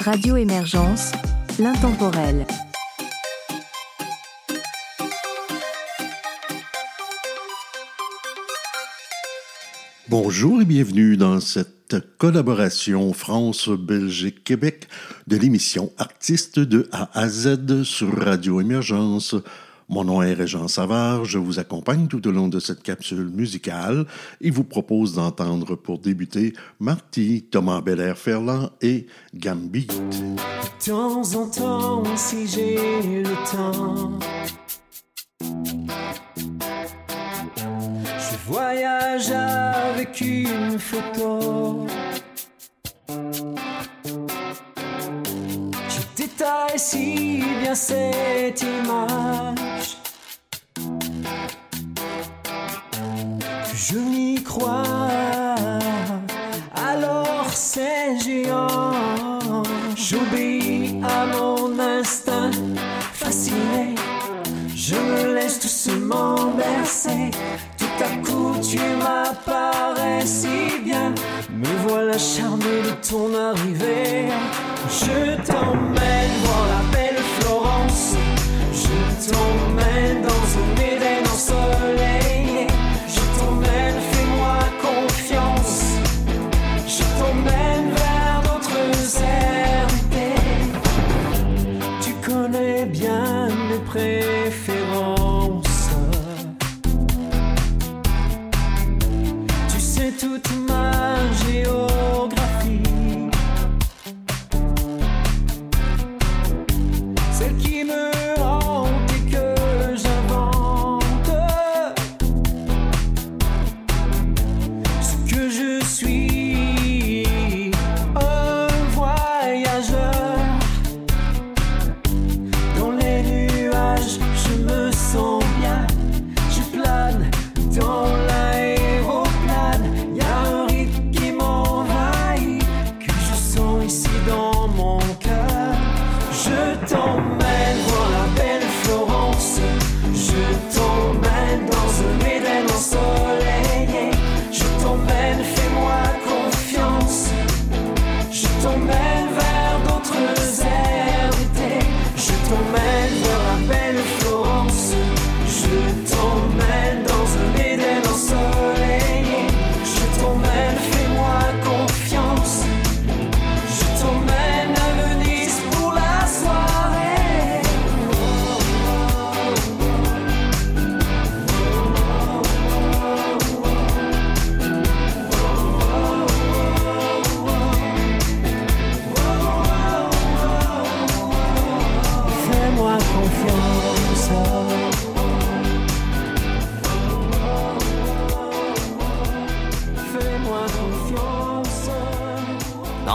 Radio Émergence, l'intemporel. Bonjour et bienvenue dans cette collaboration France-Belgique-Québec de l'émission Artistes de A à Z sur Radio Émergence. Mon nom est Régent Savard, je vous accompagne tout au long de cette capsule musicale et vous propose d'entendre pour débuter Marty, Thomas Belair Ferland et Gambit. De temps en temps, si j'ai le temps, je voyage avec une photo. Je détaille si bien cette image Alors c'est géant. J'obéis à mon instinct fasciné. Je me laisse doucement bercer. Tout à coup, tu m'apparais si bien. Me voilà charmé de ton arrivée. Je t'emmène voir la belle Florence. Je t'emmène dans un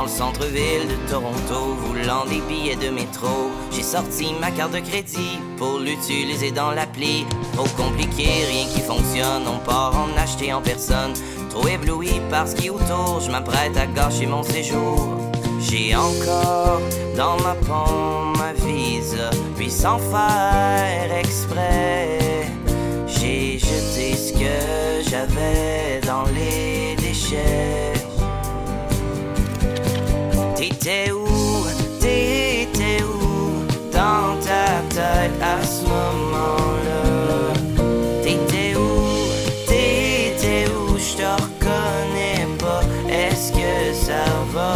le centre-ville de Toronto, voulant des billets de métro, j'ai sorti ma carte de crédit pour l'utiliser dans l'appli. Trop compliqué, rien qui fonctionne, on part en acheter en personne. Trop ébloui par ce qui autour, je m'apprête à gâcher mon séjour. J'ai encore dans ma paume ma vise, puis sans faire exprès, j'ai jeté ce que j'avais dans les déchets. T'étais où, t'étais où? Dans ta tête à ce moment-là? T'étais où, t'étais où, je te reconnais pas, est-ce que ça va?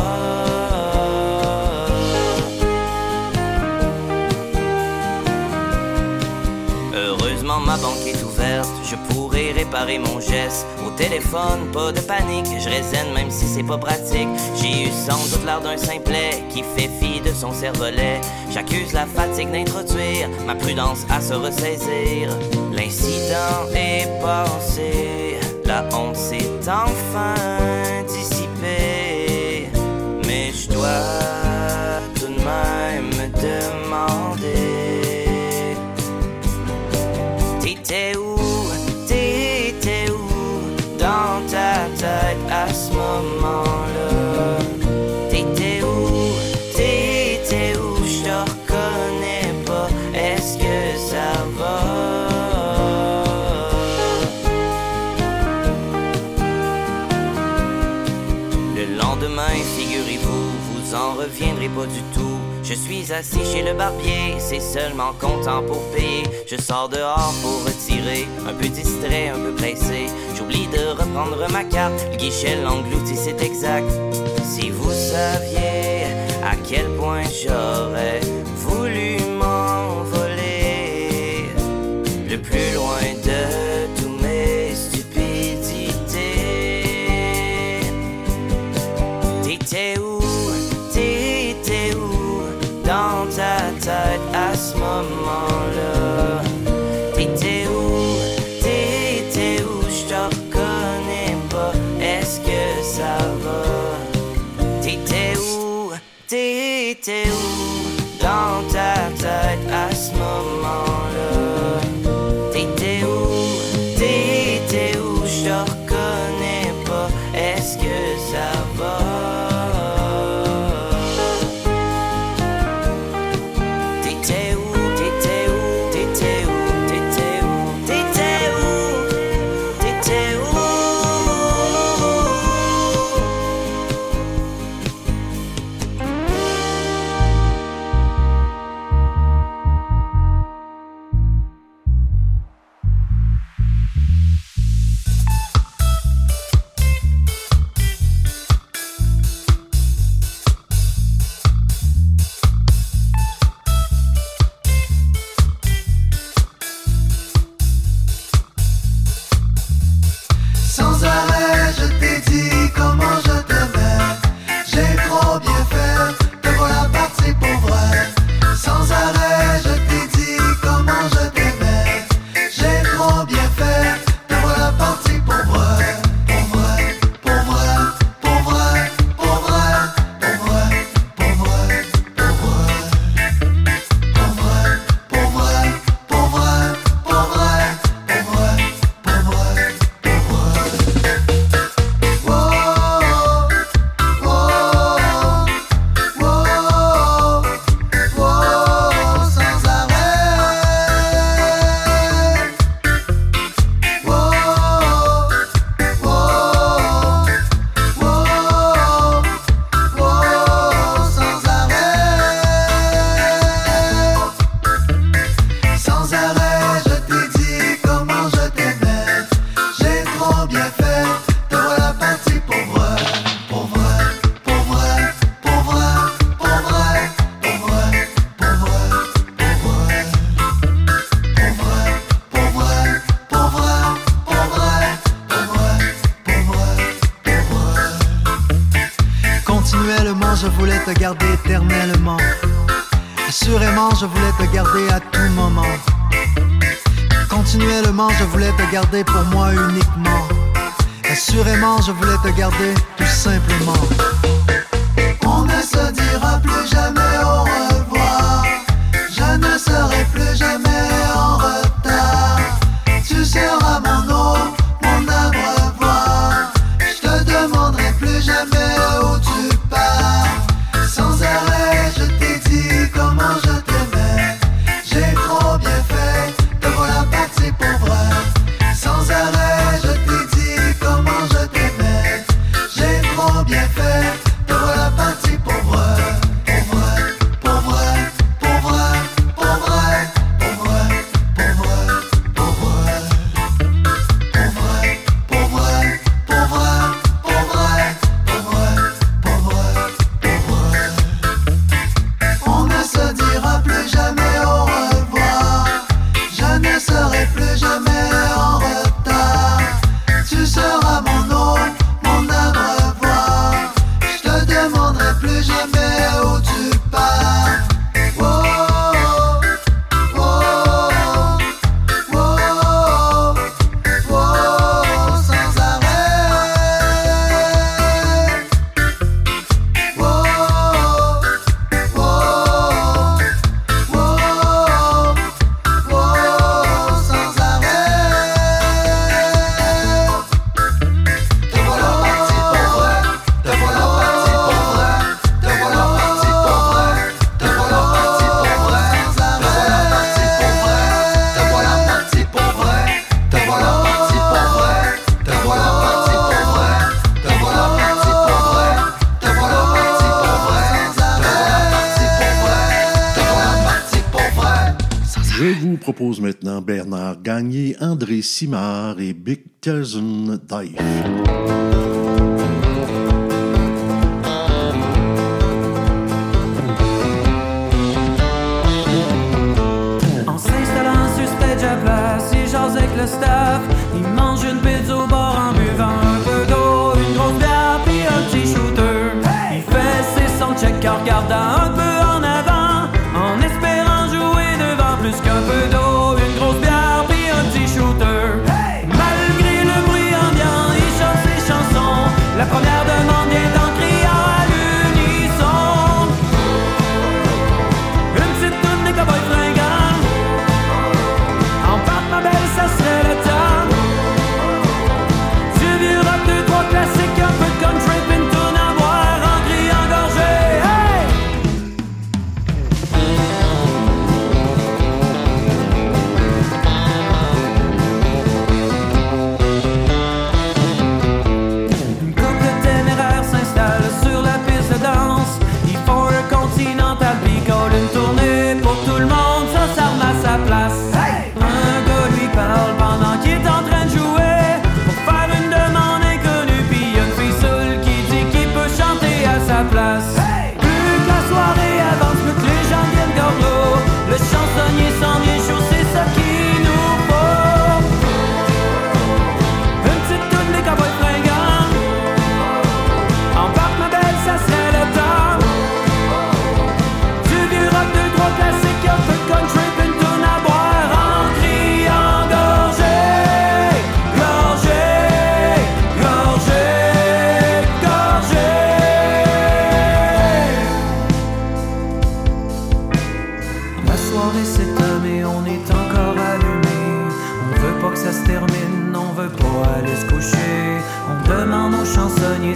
Heureusement ma banque est ouverte, je pourrai réparer mon geste. Téléphone, pas de panique, je résine même si c'est pas pratique. J'ai eu sans doute l'air d'un simplet qui fait fi de son cervelet. J'accuse la fatigue d'introduire ma prudence à se ressaisir. L'incident est passé, la honte s'est enfin dissipée. Mais je dois tout de même me T'étais où? t'étais où? Je te reconnais pas. Est-ce que ça va? le lendemain, figurez-vous, vous en reviendrez pas du tout. Je suis assis chez le barbier, c'est seulement content pour payer. Je sors dehors pour un peu distrait, un peu pressé. J'oublie de reprendre ma carte, le guichet l'engloutit, c'est exact. Si vous saviez à quel point j'aurais voulu m'envoler le plus loin de tous mes stupidités. T'étais où, t'étais où? Dans ta tête à ce moment? impose maintenant Bernard Gagné, André Simard et Big Telsen En s'installant sur stage à place, ils jasent avec le staff.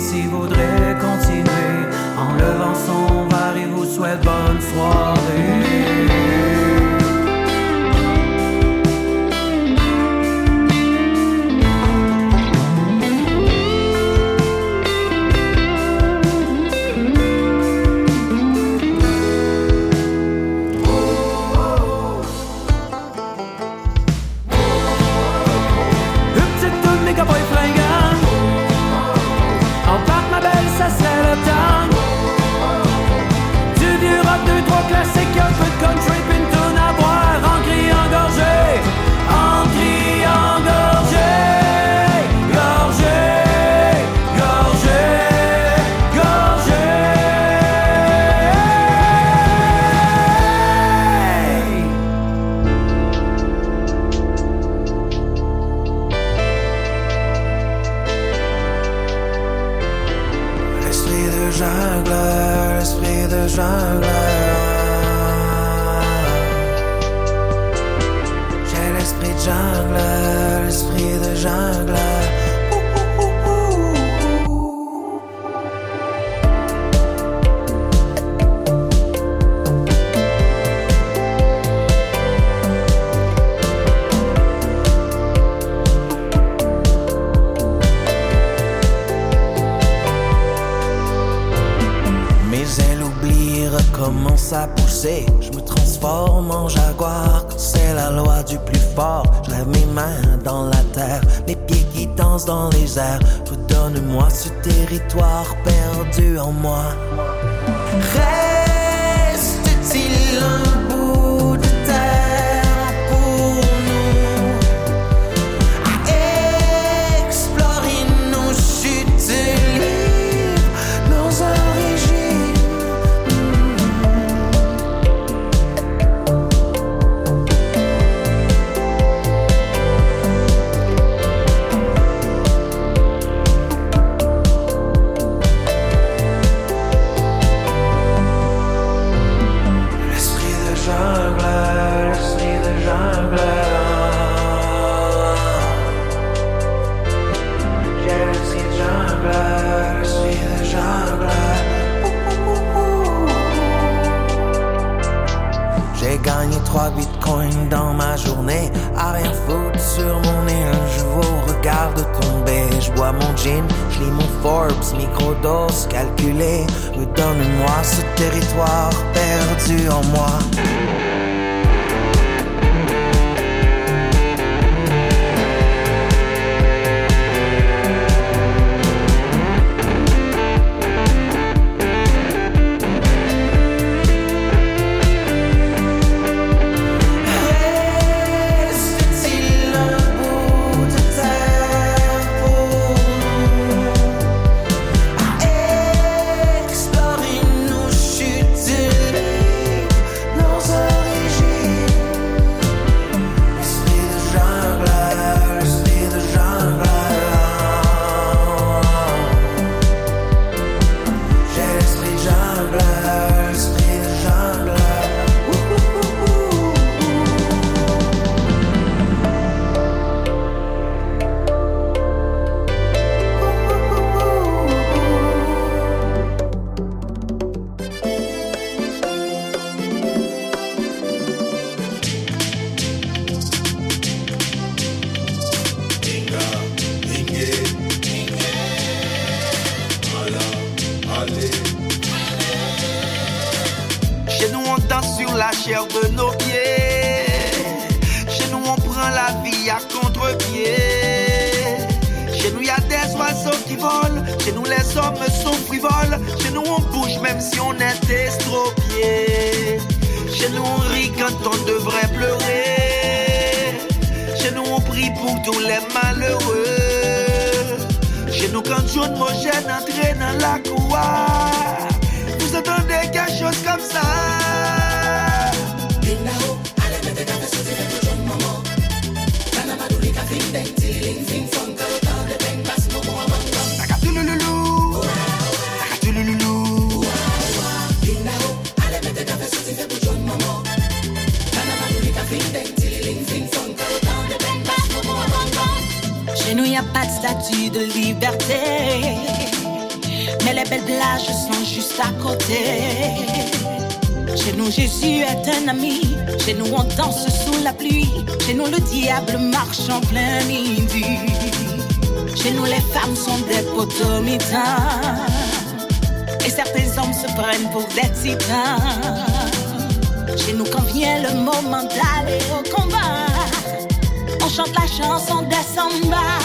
s'il voudrait continuer. En levant son verre, il vous souhaite bonne soirée. Chez nous, les hommes sont frivoles. Chez nous, on bouge même si on est estropié. Chez nous, on rit quand on devrait pleurer. Chez nous, on prie pour tous les malheureux. Chez nous, quand John Mogène entre dans la cour, vous entendez quelque chose comme ça. Chez nous, y a pas de statue de liberté. Mais les belles plages sont juste à côté. Chez nous, Jésus est un ami. Chez nous, on danse sous la pluie. Chez nous, le diable marche en plein midi. Chez nous, les femmes sont des potomitans. Et certains hommes se prennent pour des titans. Chez nous, quand vient le moment d'aller au combat, on chante la chanson des samba.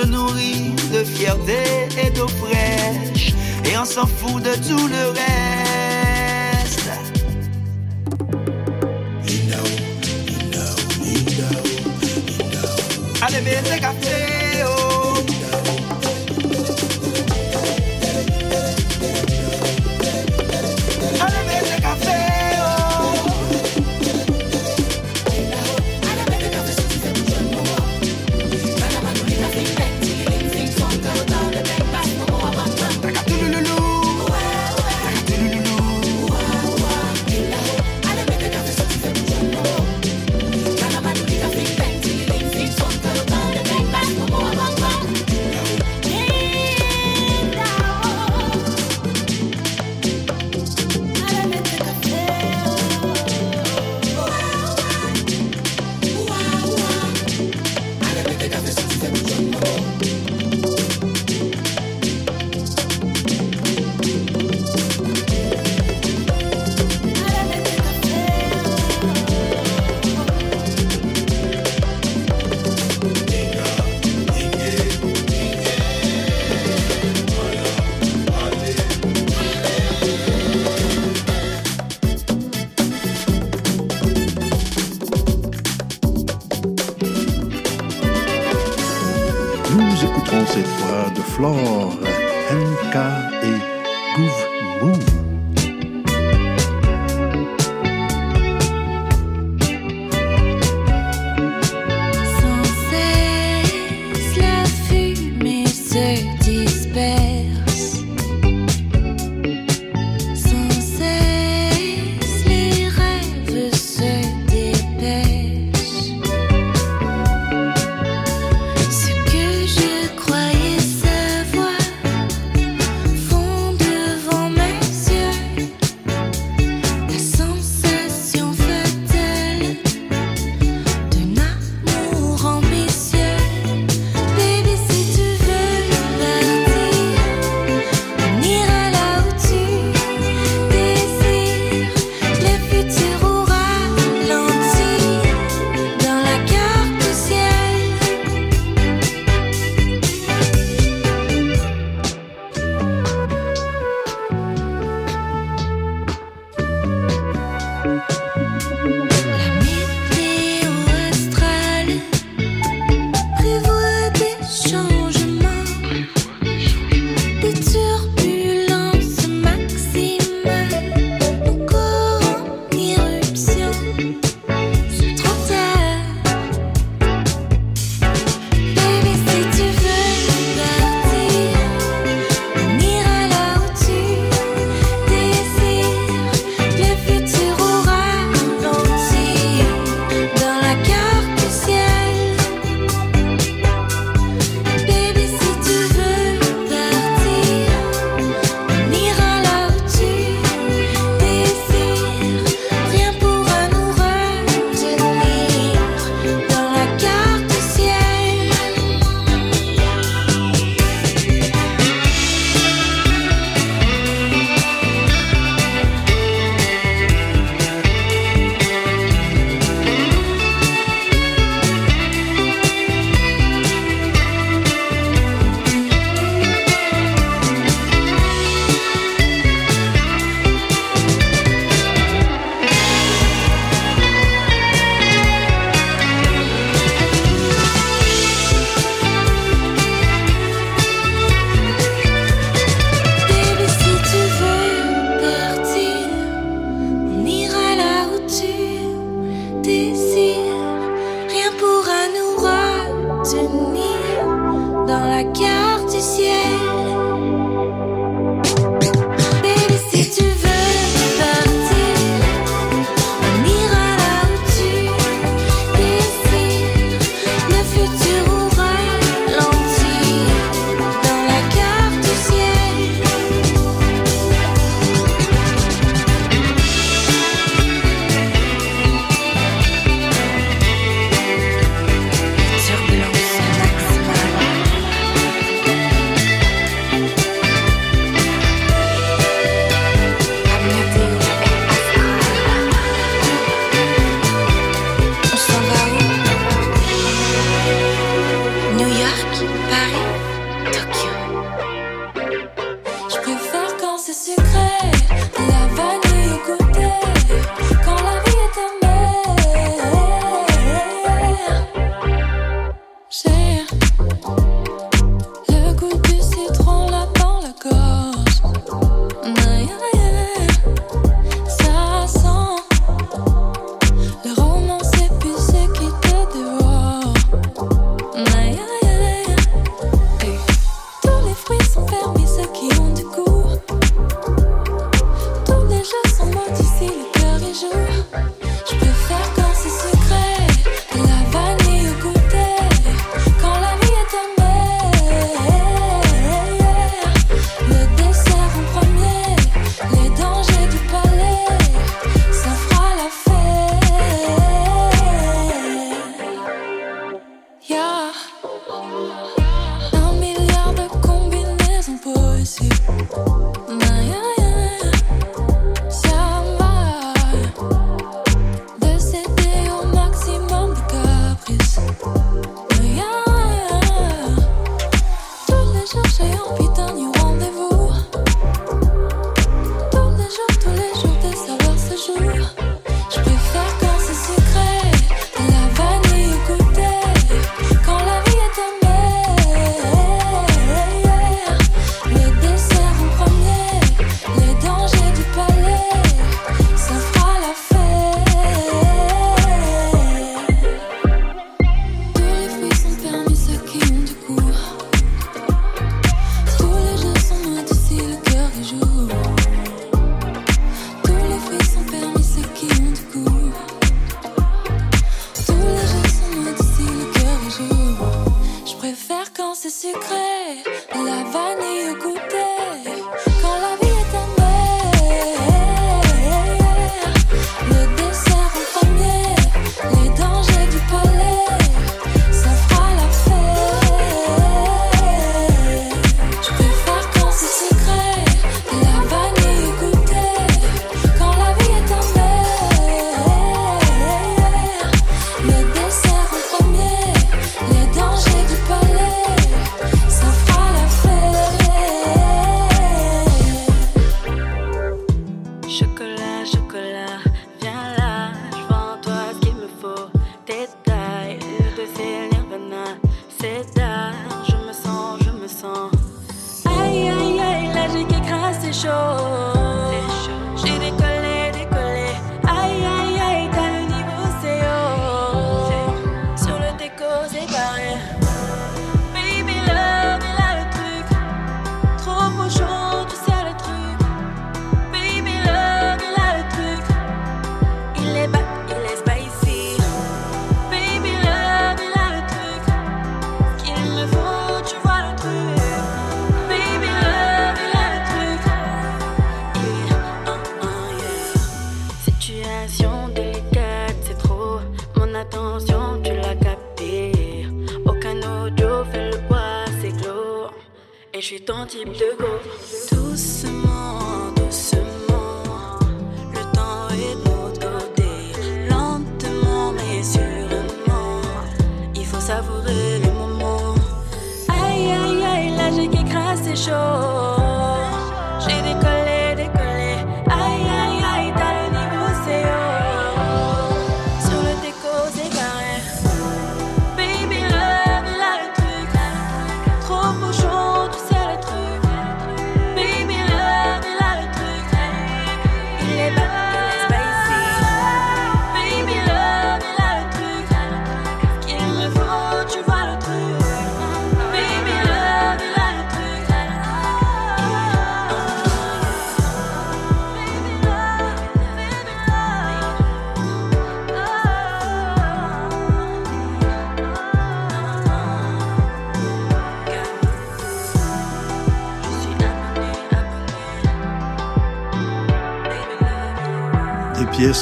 Se nourrit de fierté et d'eau fraîche. Et on s'en fout de tout le reste. Allez, baiser café,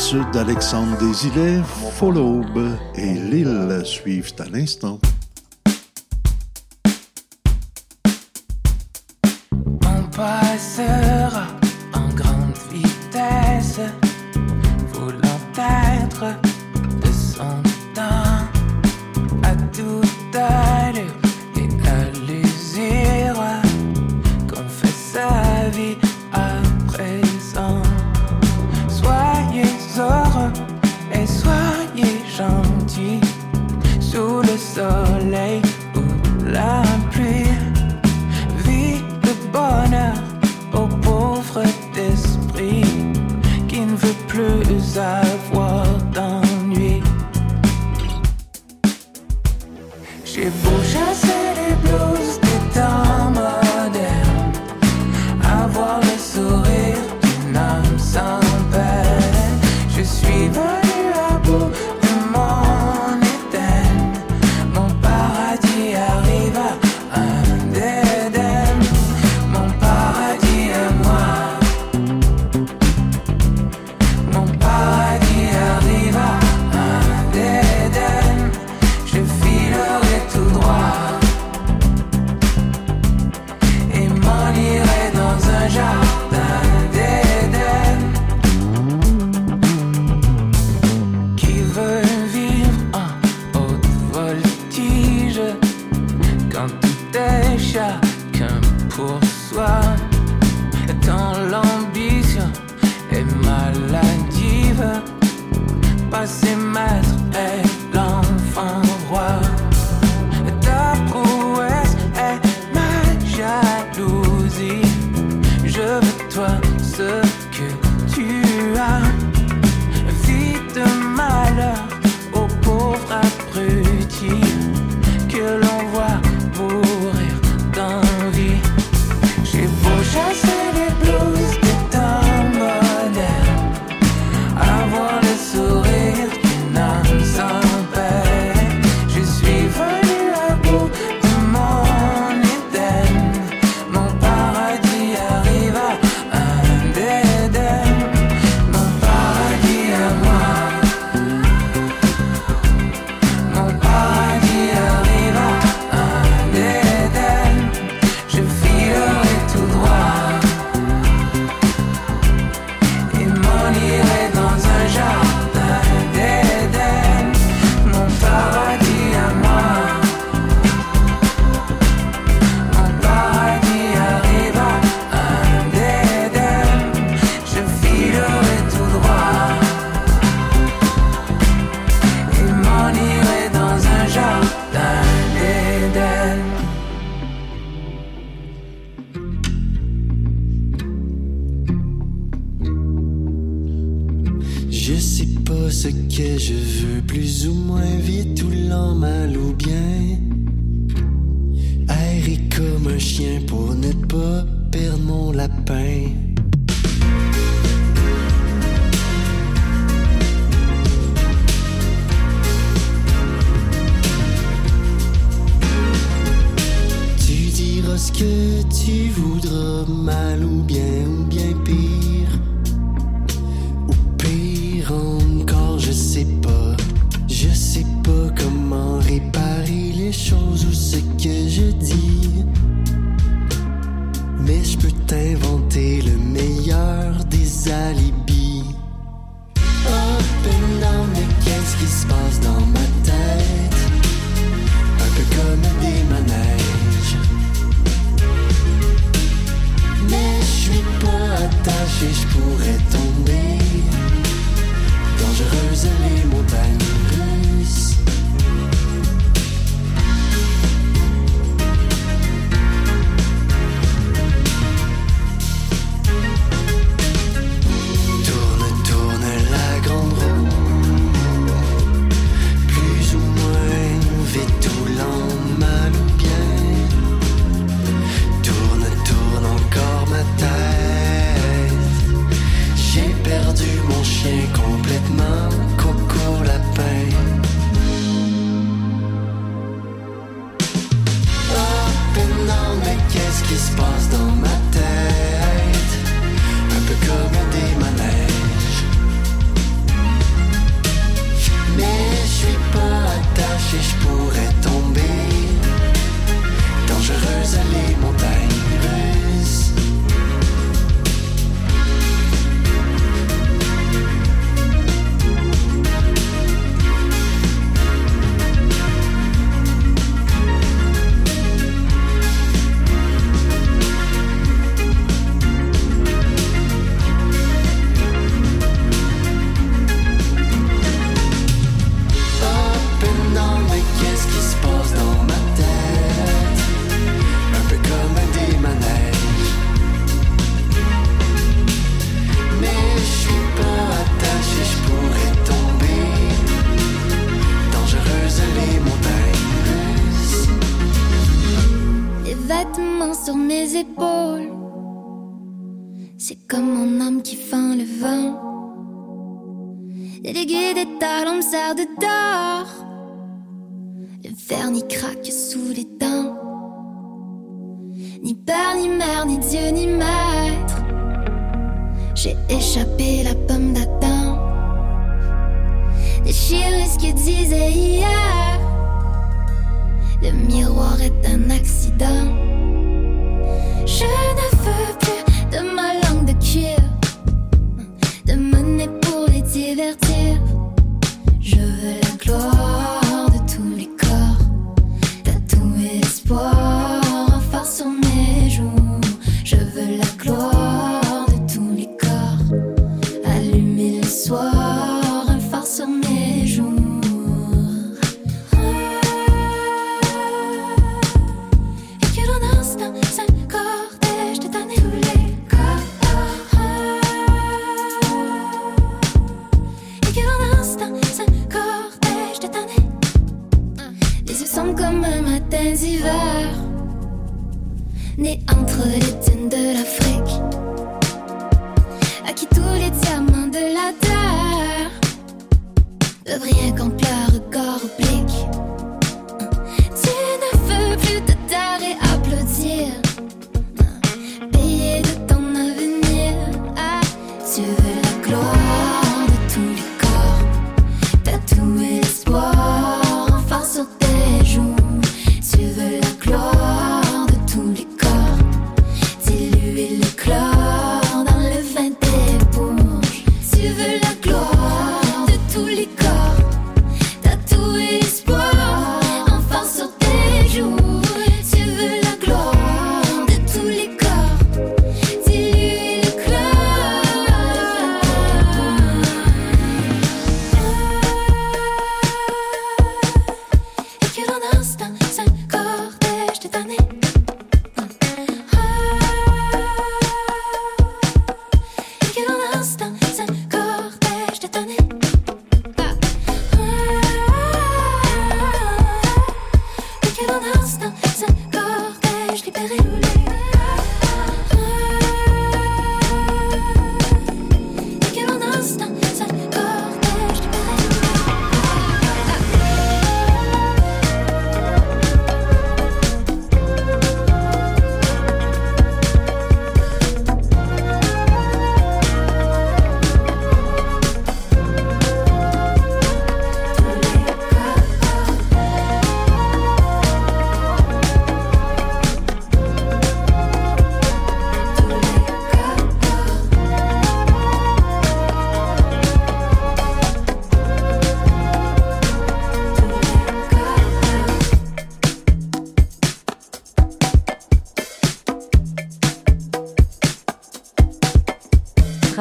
Pièces d'Alexandre Desilets, Follaube et Lille suivent à l'instant.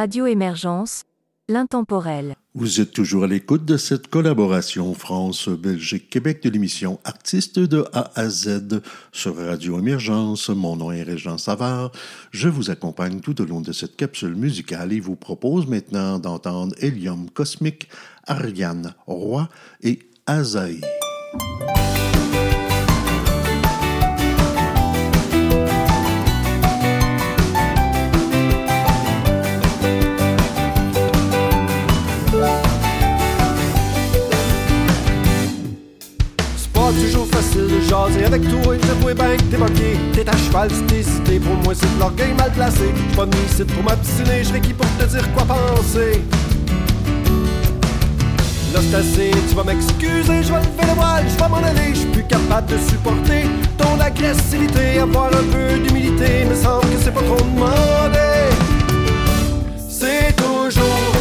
Radio Émergence, l'intemporel. Vous êtes toujours à l'écoute de cette collaboration France-Belgique-Québec de l'émission Artistes de A à Z sur Radio Émergence. Mon nom est Régent Savard. Je vous accompagne tout au long de cette capsule musicale et vous propose maintenant d'entendre Hélium Cosmique, Ariane Roy et Azaï. Avec ben t'es manqué. T'es à cheval, t'es cité, pour moi c'est de l'orgueil mal placé. J'suis pas venu ici pour m'obstiner, j'serai qui pour te dire quoi penser. Là tu vas m'excuser, je vais lever le voile, je vais m'en aller, je suis plus capable de supporter ton agressivité, avoir un peu d'humilité, me semble que c'est pas trop demandé. C'est toujours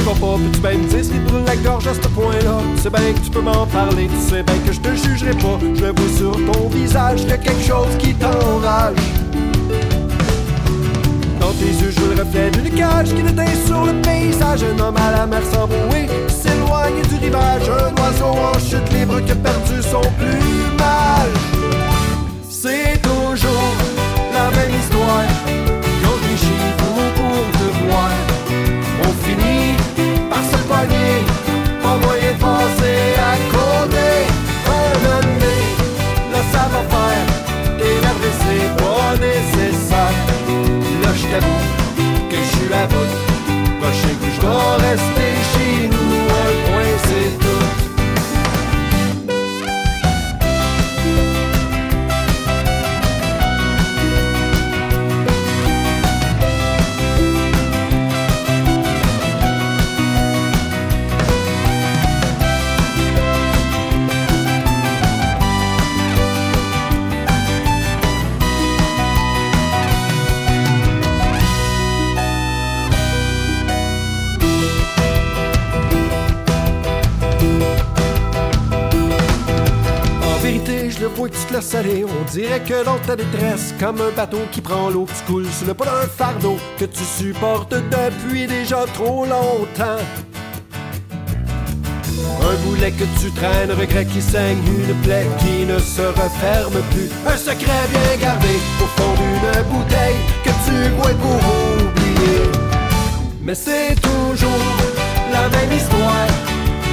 Cassé qui va pas Peux-tu bien me dire ce qui la gorge à ce point-là C'est bien que tu peux m'en parler Tu sais bien que je te jugerai pas Je vois sur ton visage qu'il y a quelque chose qui t'enrage dans tes yeux, je le reflet d'une cage qui déteint sur le paysage. Un homme à la mer sans s'éloigne du rivage. Un oiseau en chute libre qui a perdu son plumage. C'est le vois que tu te laisses aller. On dirait que dans ta détresse, comme un bateau qui prend l'eau, tu coules sur le pas d'un fardeau que tu supportes depuis déjà trop longtemps. Un boulet que tu traînes, regret qui saigne, une plaie qui ne se referme plus. Un secret bien gardé au fond d'une bouteille que tu bois pour oublier. Mais c'est toujours la même histoire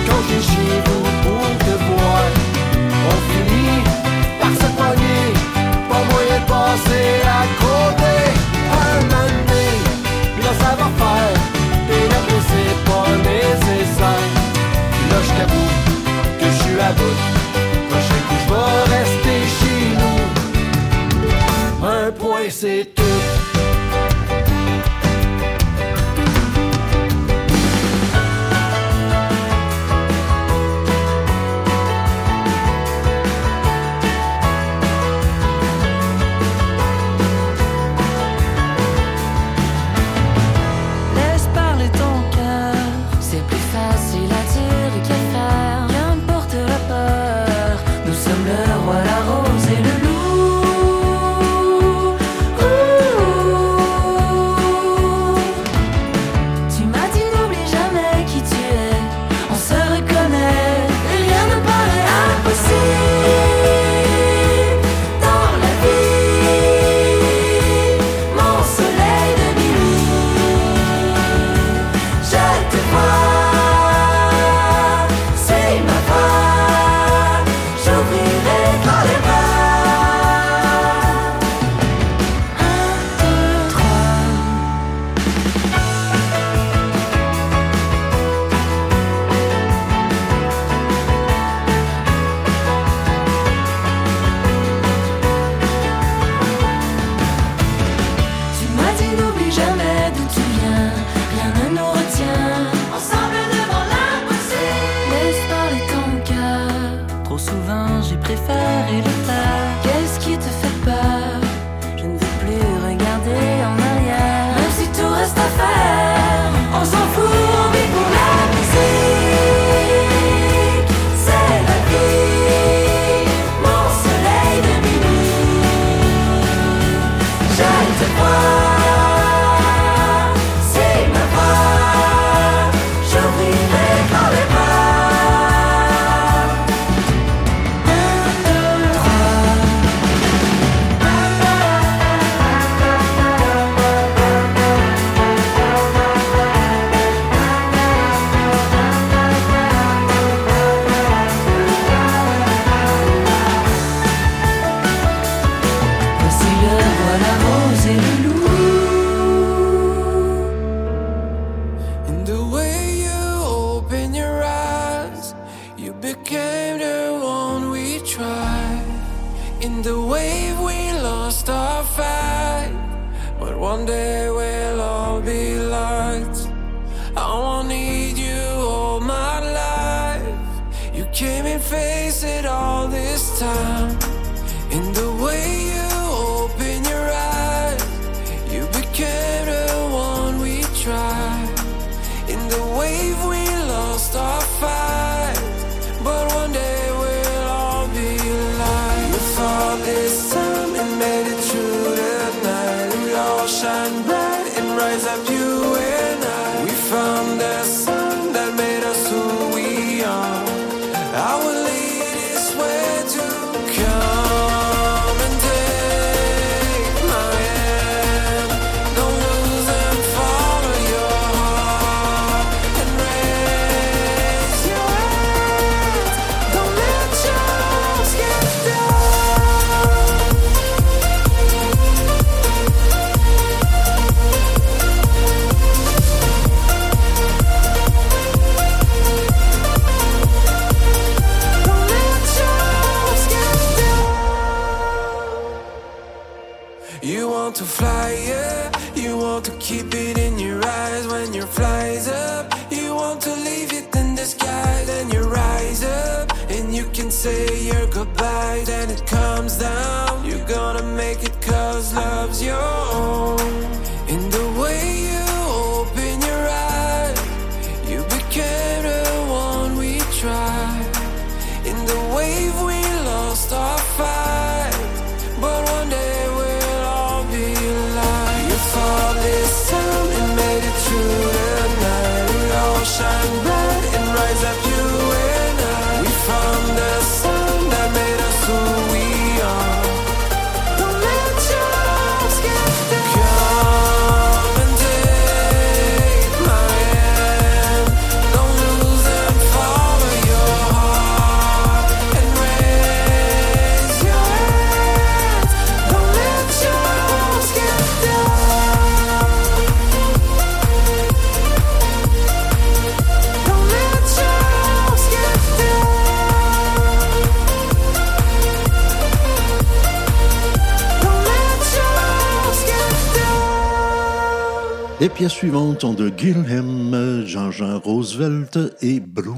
quand j'ai chez vous pour te voir. On finit pas moyen de passer à côté. Un an donné, là ça va faire, énerver c'est pas nécessaire. Là je t'avoue que je suis à bout, prochain coup je vais rester chez nous. Un point c'est lost our fight, but one day we'll all be lights. I won't need you all my life. You came and faced it all this time. pièce suivante sont de Guilhem, Jean-Jean Roosevelt et Blue.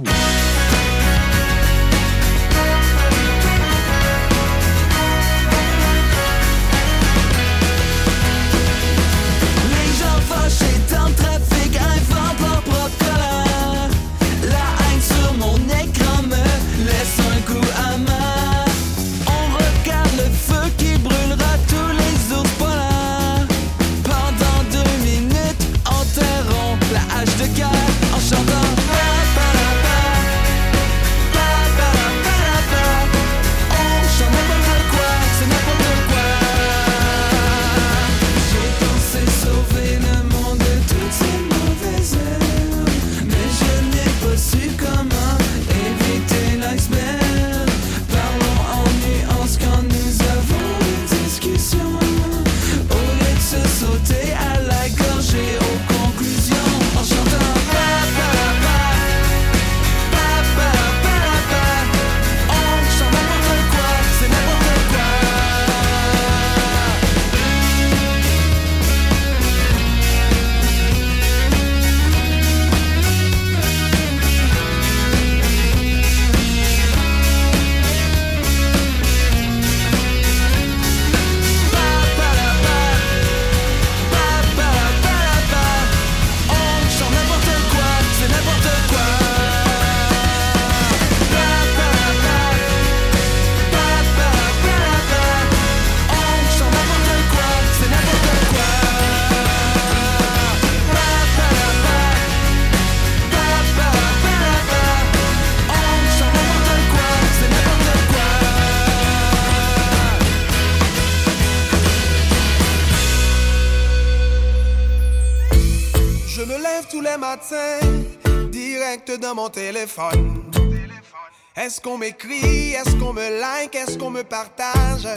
Est-ce qu'on m'écrit, est-ce qu'on me like, est-ce qu'on me partage?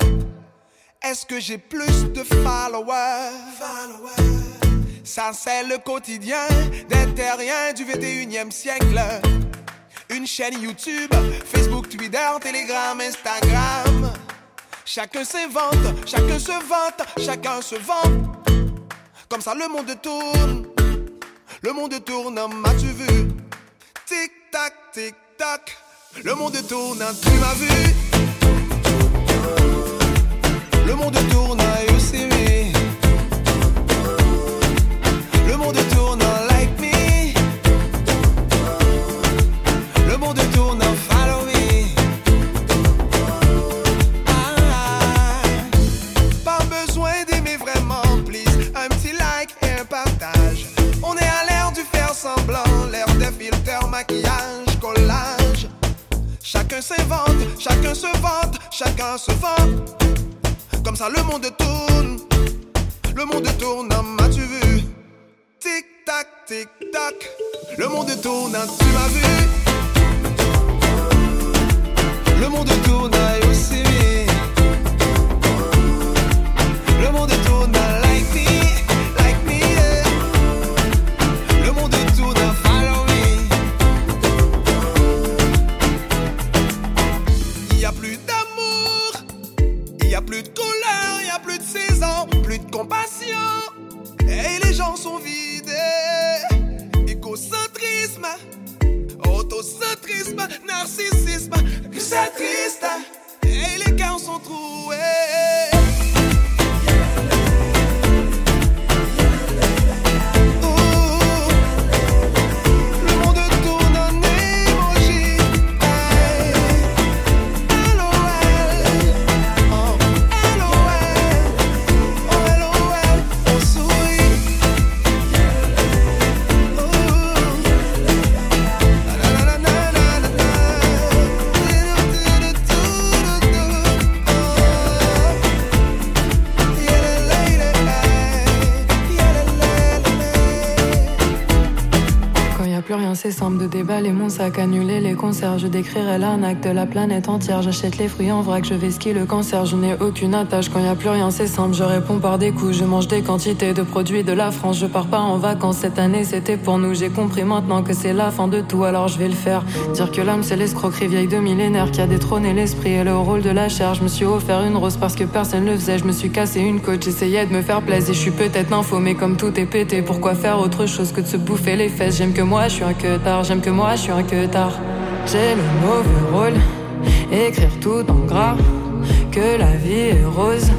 Est-ce que j'ai plus de followers? Ça c'est le quotidien des terriens du 21e siècle. Une chaîne YouTube, Facebook, Twitter, Telegram, Instagram. Chacun s'invente, chacun se vante, chacun se vend. Comme ça le monde tourne, le monde tourne, m'as-tu vu? Tic tic tac, le monde tourne, tu m'as vu. Le monde tourne, chacun se vante, chacun se vend. Comme ça le monde tourne, le monde tourne, m'as-tu vu? Tic tac, tic tac, le monde tourne, tu m'as vu? Le monde tourne, see y a plus de couleur, y a plus de saison, plus de compassion. Et les gens sont vidés. Égocentrisme, autocentrisme, narcissisme, c'est triste. Et les cœurs sont troués. De déballer mon sac, annuler les concerts. Je décrirai l'arnaque de la planète entière. J'achète les fruits en vrac, je vais skier le cancer. Je n'ai aucune attache. Quand y a plus rien, c'est simple. Je réponds par des coups. Je mange des quantités de produits de la France. Je pars pas en vacances cette année, c'était pour nous. J'ai compris maintenant que c'est la fin de tout, alors je vais le faire. Dire que l'âme, c'est l'escroquerie vieille de millénaire qui a détrôné l'esprit et le rôle de la chair. Je me suis offert une rose parce que personne le faisait. Je me suis cassé une côte, j'essayais de me faire plaisir. Je suis peut-être nympho, mais comme tout est pété, pourquoi faire autre chose que de se bouffer les fesses? J'aime que moi, je suis un que tard. J'aime que moi, je suis un que tard. J'ai le mauvais rôle, écrire tout en gras. Que la vie est rose,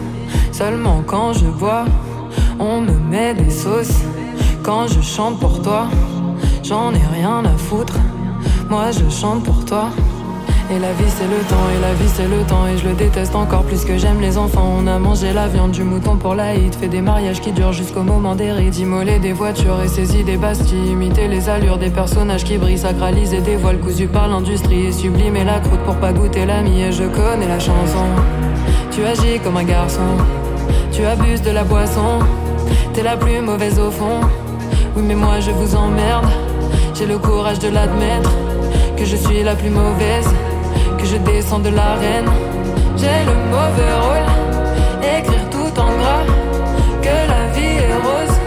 seulement quand je bois. On me met des sauces quand je chante pour toi. J'en ai rien à foutre, moi je chante pour toi. Et la vie c'est le temps, et la vie c'est le temps, et je le déteste encore plus que j'aime les enfants. On a mangé la viande du mouton pour la fait des mariages qui durent jusqu'au moment des rites, immoler des voitures et saisi des bastilles, imiter les allures des personnages qui brillent, sacraliser des voiles cousus par l'industrie, et sublimer la croûte pour pas goûter l'ami, et je connais la chanson. Tu agis comme un garçon, tu abuses de la boisson, t'es la plus mauvaise au fond. Oui mais moi je vous emmerde, j'ai le courage de l'admettre, que je suis la plus mauvaise, que je descends de l'arène. J'ai le mauvais rôle, écrire tout en gras, que la vie est rose,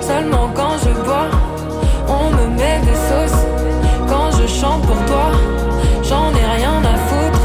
seulement quand je bois, on me met des sauces. Quand je chante pour toi, j'en ai rien à foutre,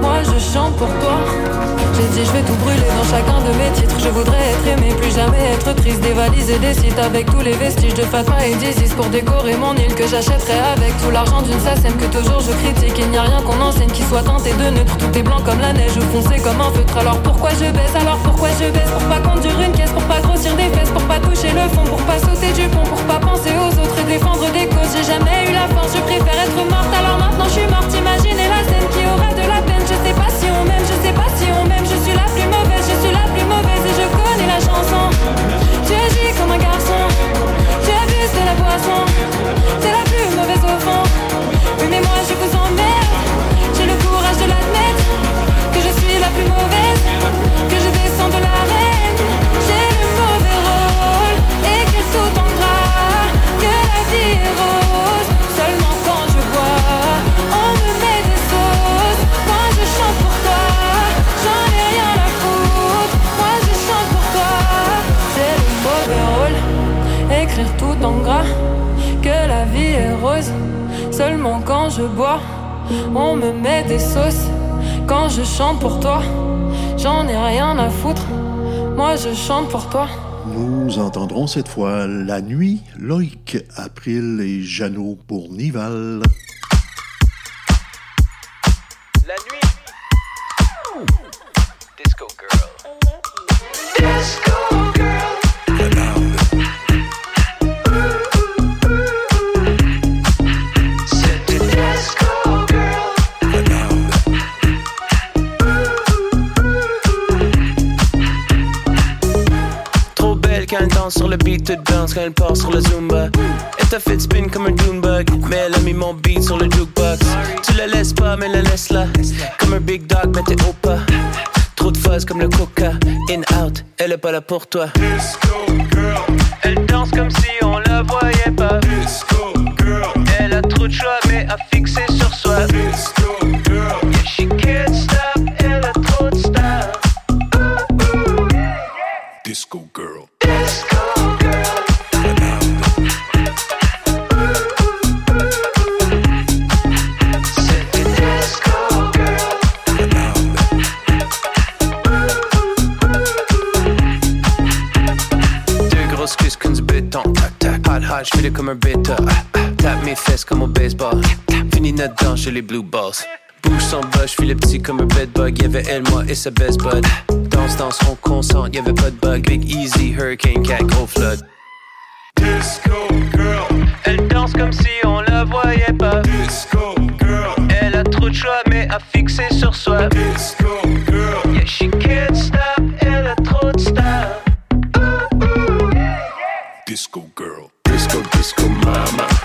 moi je chante pour toi. J'ai je vais tout brûler dans chacun de mes titres. Je voudrais être aimé, plus jamais être triste. Dévaliser des sites avec tous les vestiges de Fatma et d'Isis Pour décorer mon île que j'achèterai avec tout l'argent d'une SACEM Que toujours je critique, il n'y a rien qu'on enseigne qui soit teinté de neutre. Tout est blanc comme la neige foncé comme un feutre. Alors pourquoi je baisse, alors pourquoi je baisse? Pour pas conduire une caisse, pour pas grossir des fesses Pour pas toucher le fond, pour pas sauter du pont Pour pas penser aux autres et défendre des causes. J'ai jamais eu la force, je préfère être morte. Alors maintenant je suis morte, imaginez la scène qui aura de la peine. Je sais pas si on m'aime, je sais pas si on Je suis la plus mauvaise, je suis la plus mauvaise et je connais la chanson. Tu agis comme un garçon, tu abuses de la boisson. T'es la plus mauvaise au fond. Mais moi je vous emmerde. J'ai le courage de l'admettre que je suis la plus mauvaise, On me met des sauces quand je chante pour toi. J'en ai rien à foutre. Moi je chante pour toi. Nous entendrons cette fois La Nuit, Loïc, April et Jeannot Bournival. La sur le beat, toute danse quand elle part sur le zumba. Elle t'a fait spin comme un Doonbug, mais elle a mis mon beat sur le jukebox. Tu la laisses pas, mais la laisse là. Comme un big dog, mais t'es au pas. Trop de fuzz comme le coca. In out, elle est pas là pour toi. Elle danse comme si on la voyait pas. Elle a trop de choix, mais a fixé sur soi. Yeah, she can't stop, elle a trop de style. Disco girl. Hot, j'fais comme un bêta. Tape mes fesses comme au baseball. Fini notre danse, j'ai les blue balls. Bouge son bas, j'fais le petit comme un bedbug. Y'avait elle, moi et sa best bud. Danse, danse, on concentre, y'avait pas de bug. Big Easy, Hurricane, Cat, gros flood. Disco girl. Elle danse comme si on la voyait pas. Disco girl. Elle a trop de choix, mais a fixé sur soi. Disco girl. Yeah, she can't stop, elle a trop de style. Disco, mama,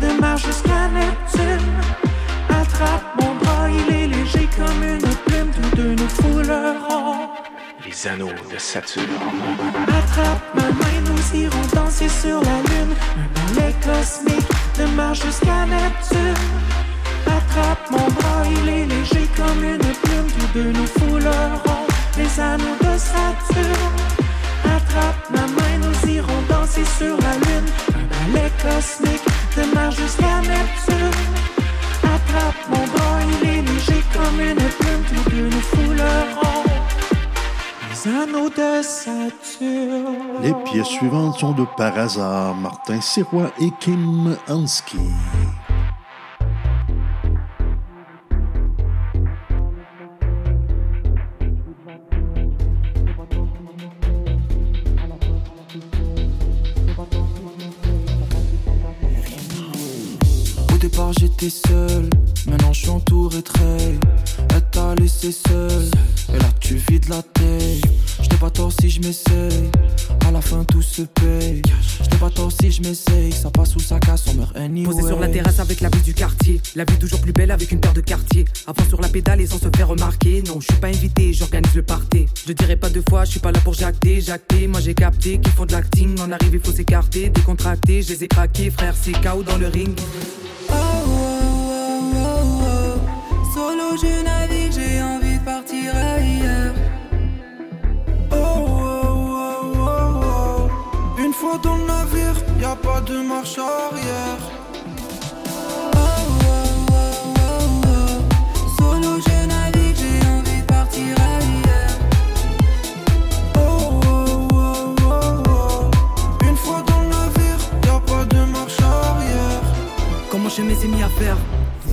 de Mars jusqu'à Neptune. Attrape mon bras, il est léger comme une plume. Tous deux nous foulerons. Les anneaux de Saturne. Attrape ma main, nous irons danser sur la lune. Un ballet cosmique de Mars jusqu'à Neptune. Attrape mon bras, il est léger comme une plume. Tous deux nous foulerons les anneaux de Saturne. Attrape ma main, nous irons danser sur la lune. Ballet cosmique de Mars jusqu'à Neptune. Attrape mon bras, il est léger comme une plume. Tous deux nous foulerons les anneaux de Saturne. Les pièces suivantes sont de Par hasard, Martin Sirois et Kim Hansky. J'étais seul, maintenant je suis entouré règles. Elle t'a laissé seul, et là tu vides la tête. Je n'ai pas tort si je m'essaye, à la fin tout se paye. Je n'ai pas tort si je m'essaye, ça passe ou ça casse, on meurt anyway. Posé sur la terrasse avec la vue du quartier. La vue toujours plus belle avec une paire de quartier. Avant sur la pédale et sans se faire remarquer. Non, je suis pas invité, j'organise le party. Je dirais pas deux fois, je suis pas là pour jacter, jacter. Moi j'ai capté qu'ils font de l'acting. En arrive, il faut s'écarter, décontracter. Je les ai craqués, frère, c'est KO dans le ring. Solo je navigue, j'ai envie de partir ailleurs. Oh, oh, oh, oh, oh. Une fois dans le navire, y a pas de marche arrière. Oh, oh, oh, oh, oh. Solo je navigue, j'ai envie de partir ailleurs. Oh, oh, oh, oh, oh. Une fois dans le navire, y a pas de marche arrière. Comment je m'ai mis à faire?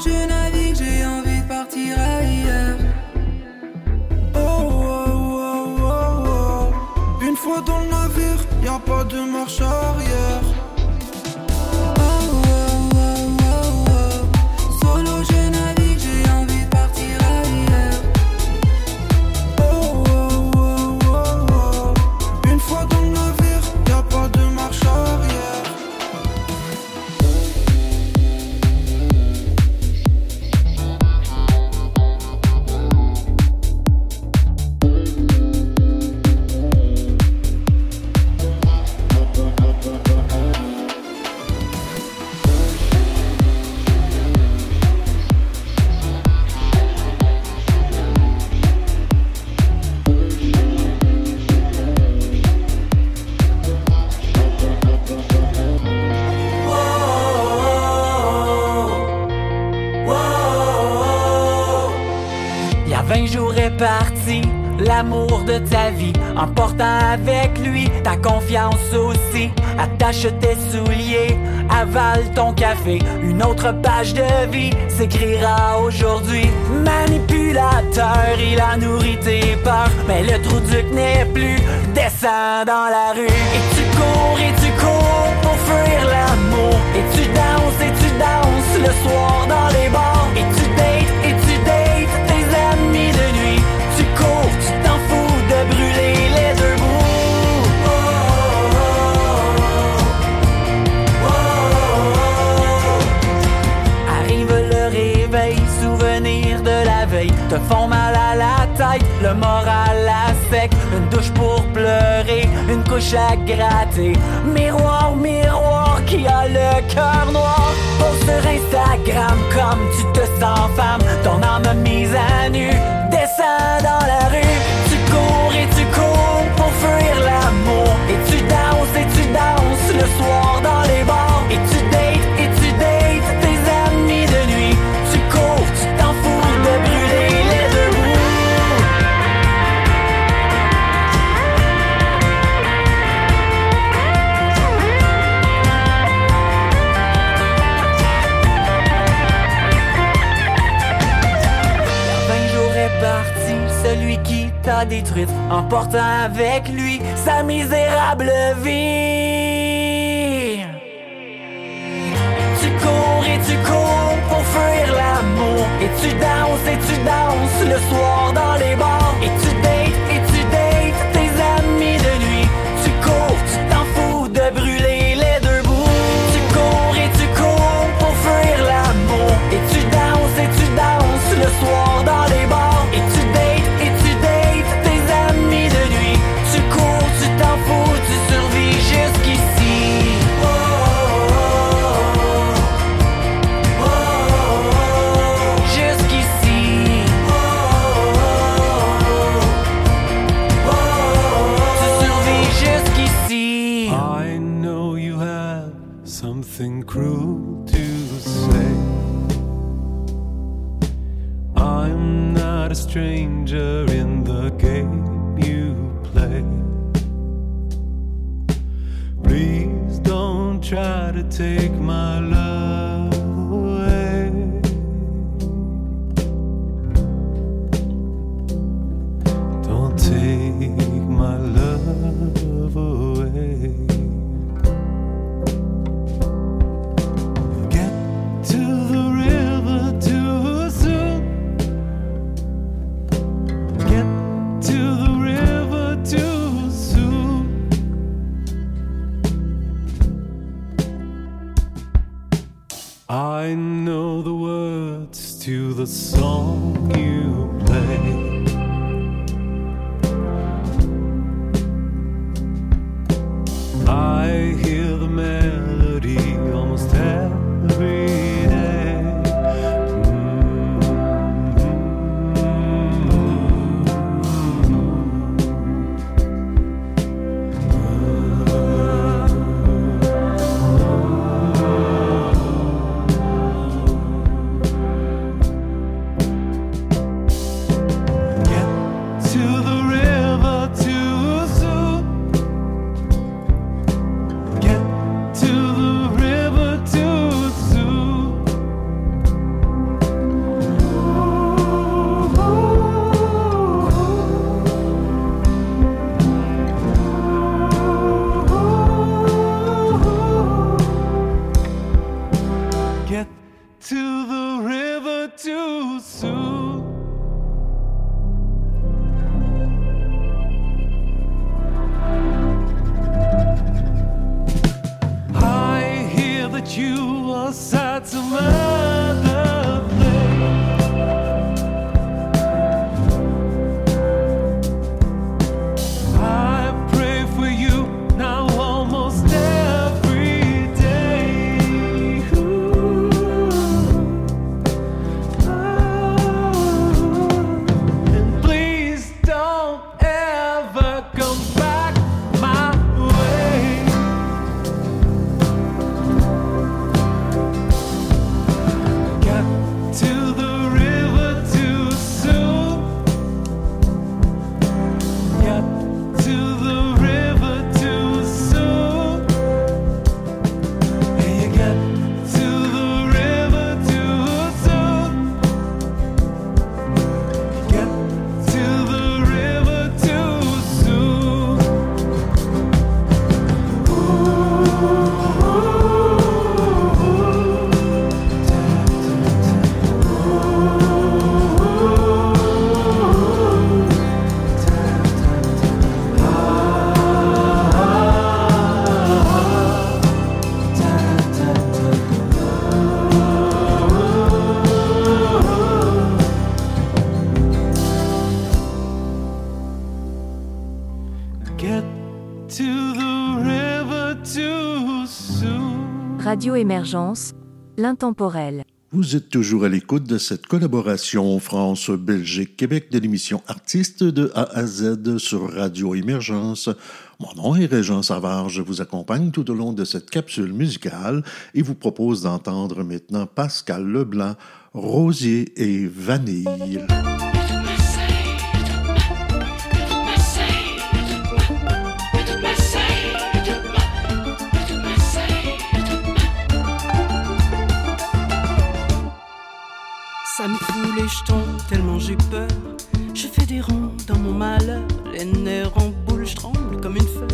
Je navigue, j'ai envie de partir ailleurs. Oh, oh, oh, oh, oh. Une fois dans le navire, y a pas de marche arrière. Avec lui ta confiance aussi. Attache tes souliers, avale ton café, une autre page de vie s'écrira aujourd'hui. Manipulateur, il a nourri tes peurs, mais le trou duc n'est plus. Descends dans la rue et tu cours et tu cours pour fuir l'amour. Et tu danses et tu danses le soir dans les bars. Te font mal à la tête, le moral à sec Une douche pour pleurer, une couche à gratter. Miroir, miroir, qui a le cœur noir. Pose sur Instagram comme tu te sens femme. Ton âme mise à nu, descends dans la rue. Tu cours et tu cours pour fuir l'amour. Et tu danses et tu danses le soir dans détruite, emportant avec lui sa misérable vie. Tu cours et tu cours pour fuir l'amour, et tu danses et tu danses le soir dans les bars, et tu dates et tu dates tes amis de nuit. Tu cours, tu t'en fous de brûler les deux bouts. Tu cours et tu cours pour fuir l'amour, et tu danses et tu danses le soir the song Radio Émergence, l'intemporel. Vous êtes toujours à l'écoute de cette collaboration France-Belgique-Québec de l'émission Artistes de A à Z sur Radio Émergence. Mon nom est Régent Savard, je vous accompagne tout au long de cette capsule musicale et vous propose d'entendre maintenant Pascal Leblanc, Rosier et Vanille. Tellement j'ai peur? Je fais des ronds dans mon malheur. Les nerfs en boule, je tremble comme une feuille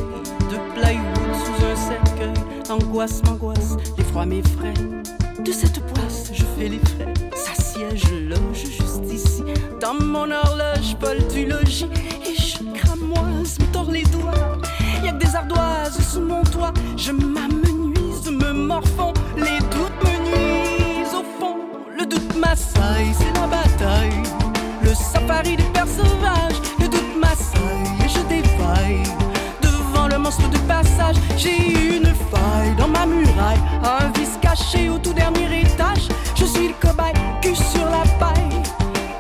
de plywood sous un cercueil. Angoisse m'angoisse, l'effroi m'effraie. De cette poisse, je fais les frais. Ça siège loge juste ici. Dans mon horloge, Paul du logis. Et je cramoise, me tords les doigts. Y'a que des ardoises sous mon toit. Je m'amenuise, me morfonds. Les doutes me. Le doute m'assaille, c'est la bataille. Le safari des pères sauvages. Le doute m'assaille et je défaille. Devant le monstre de passage, j'ai une faille dans ma muraille. Un vice caché au tout dernier étage. Je suis le cobaye, cul sur la paille.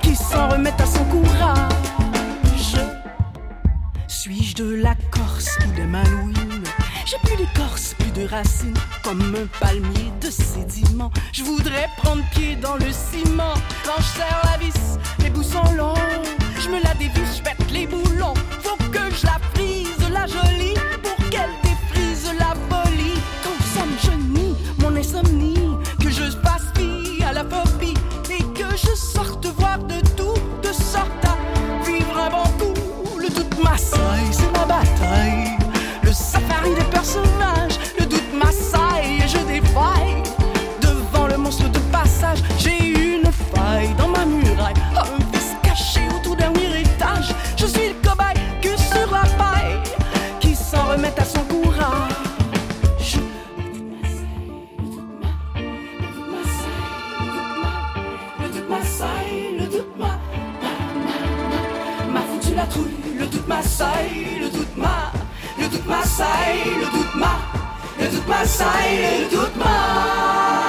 Qui s'en remet à son courage? Suis-je de la Corse ou de Malouine J'ai plus d'écorce, de racines Comme un palmier de sédiments. Je voudrais prendre pied dans le ciment. Quand je serre la vis, les bouts sont longs. Je me la dévisse, je pète les boulons. Faut que je la frise, la jolie Pour qu'elle défrise la folie. Quand ça me mon insomnie le doute m'a, le doute m'assaille, le doute m'a.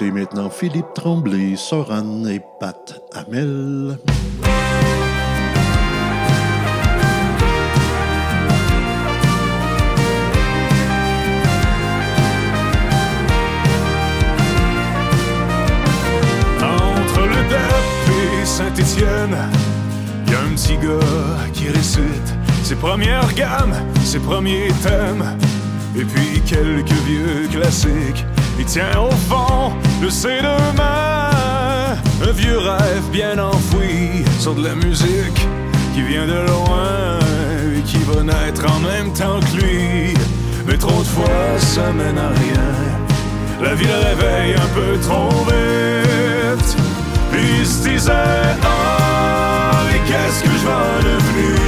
D'écouter maintenant Philippe Tremblay, Soran et Pat Hamel. Entre le DEP et Saint-Étienne, y a un petit gars qui récite ses premières gammes, ses premiers thèmes, et puis quelques vieux classiques. Il tient au fond de ses deux mains un vieux rêve bien enfoui sur de la musique qui vient de loin et qui va naître en même temps que lui. Mais trop de fois, ça mène à rien. La vie le réveille un peu trop vite. Puis il se disait, ah, mais qu'est-ce que je vais devenir?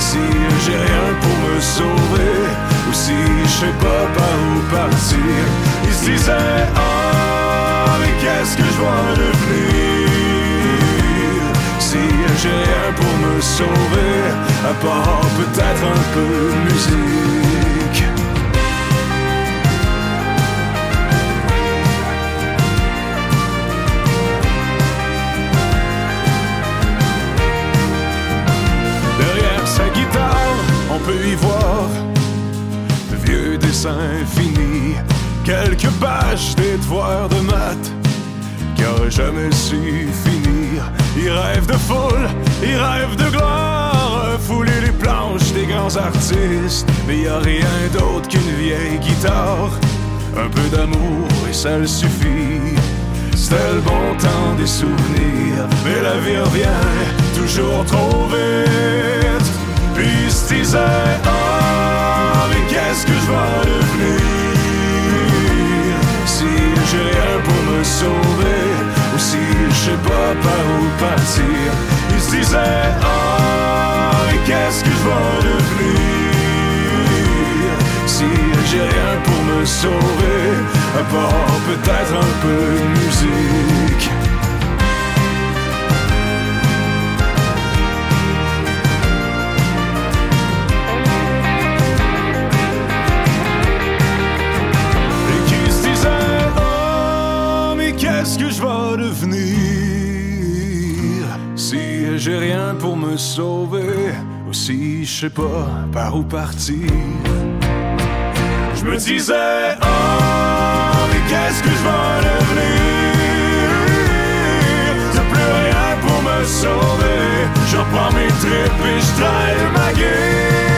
Si j'ai rien pour me sauver ou si je sais pas par où partir. Se disait, ah, mais qu'est-ce que je vais devenir si j'ai rien pour me sauver à part peut-être un peu de musique. Derrière sa guitare, on peut y voir de vieux dessins finis, quelques pages des devoirs de maths qui auraient jamais su finir. Il rêve de foule, il rêve de gloire, fouler les planches des grands artistes, mais y a rien d'autre qu'une vieille guitare, un peu d'amour et ça le suffit. C'était le bon temps des souvenirs, mais la vie revient toujours trop vite. Puis disait, ah, mais qu'est-ce que je vais devenir j'ai rien pour me sauver ou si je sais pas par où partir. Il se ah, mais qu'est-ce que je vais devenir si j'ai rien pour me sauver à part peut-être un peu de musique. Pour me sauver ou si je sais pas par où partir. Je me disais, oh, mais qu'est-ce que je vais devenir? J'ai plus rien pour me sauver. Je reprends mes tripes et je ma guide.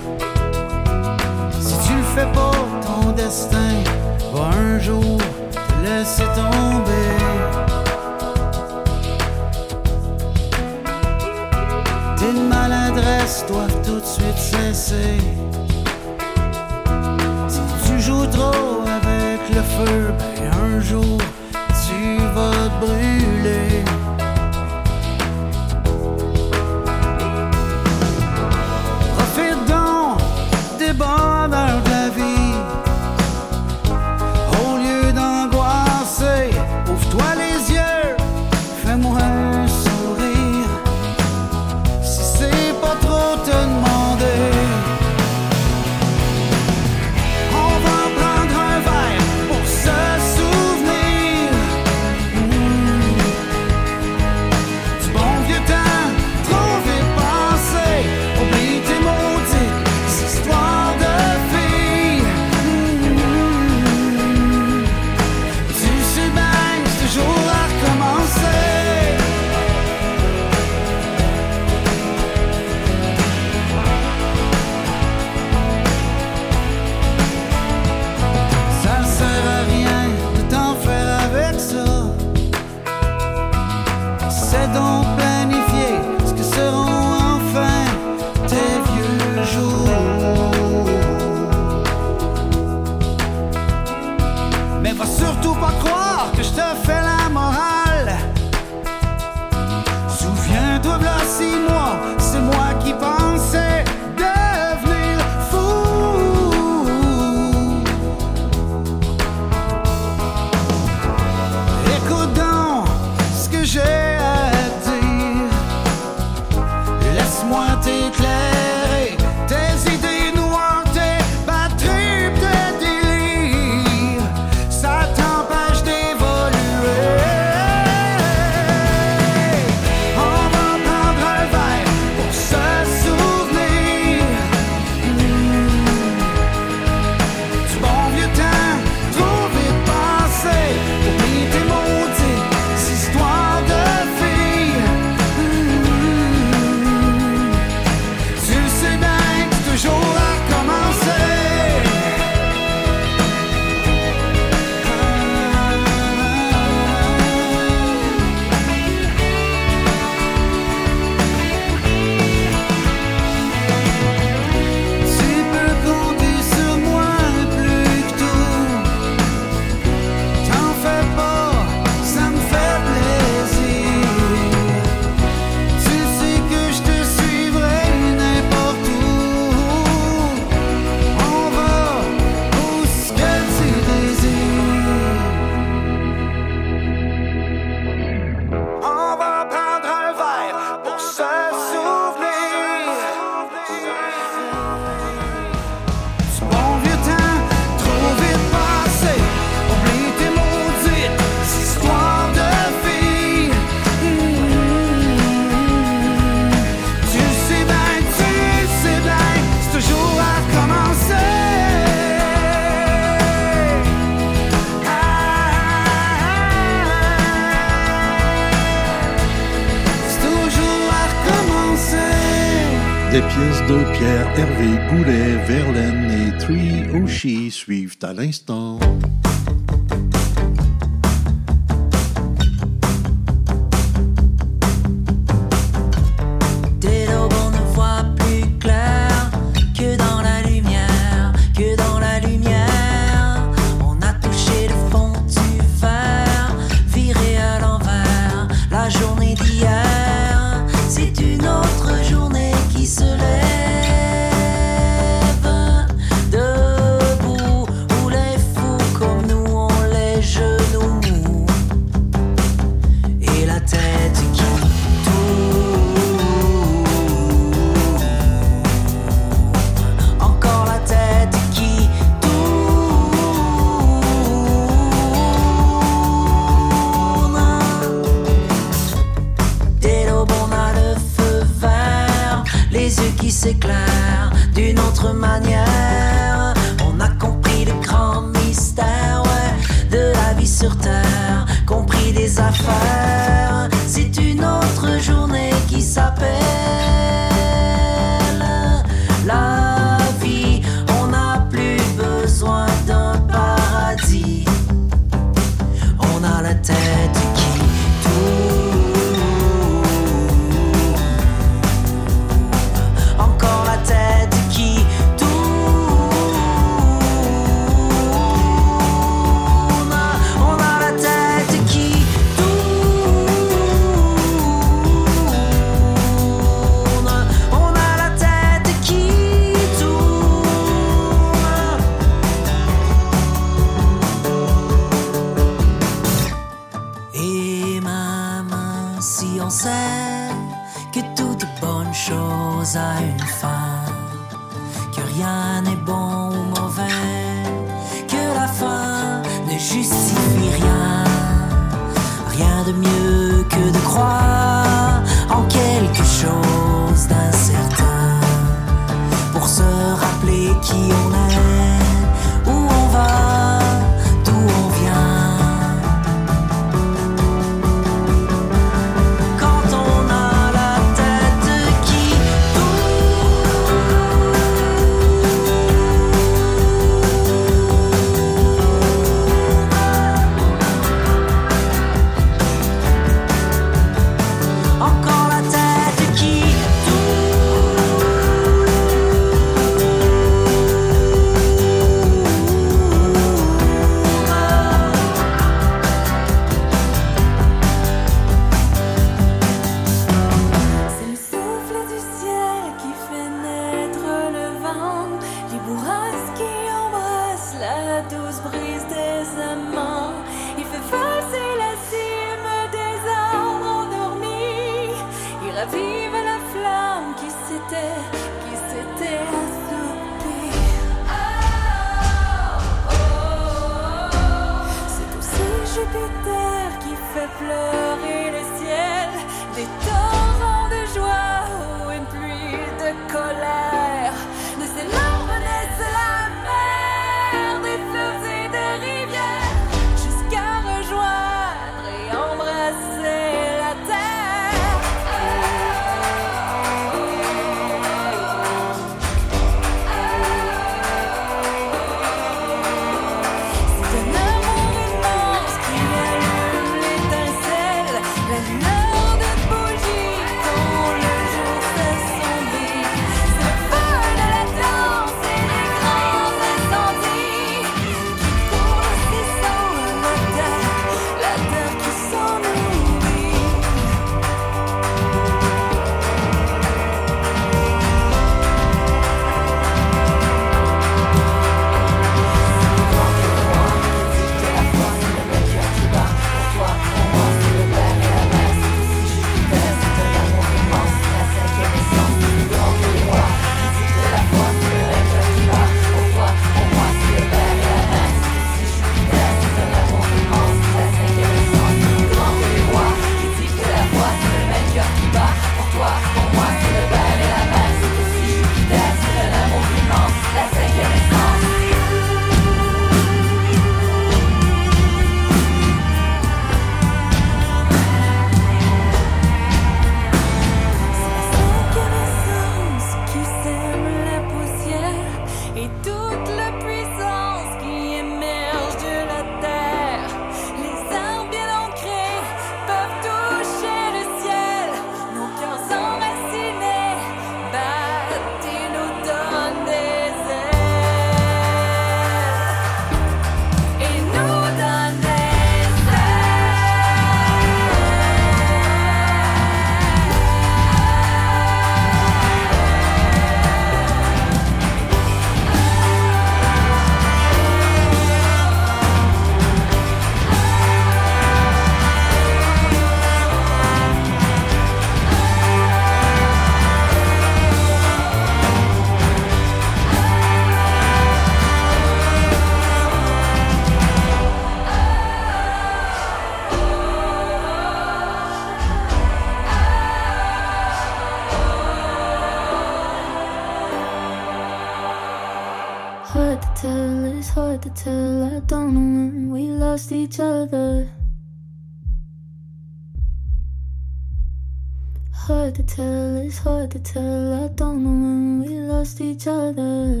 Tell. I don't know when we lost each other.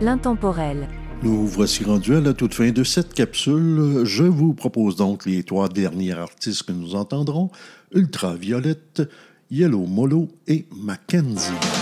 L'intemporel. Nous voici rendus à la toute fin de cette capsule. Je vous propose donc les trois derniers artistes que nous entendrons Ultraviolette, Yellow Molo et Mackenzie.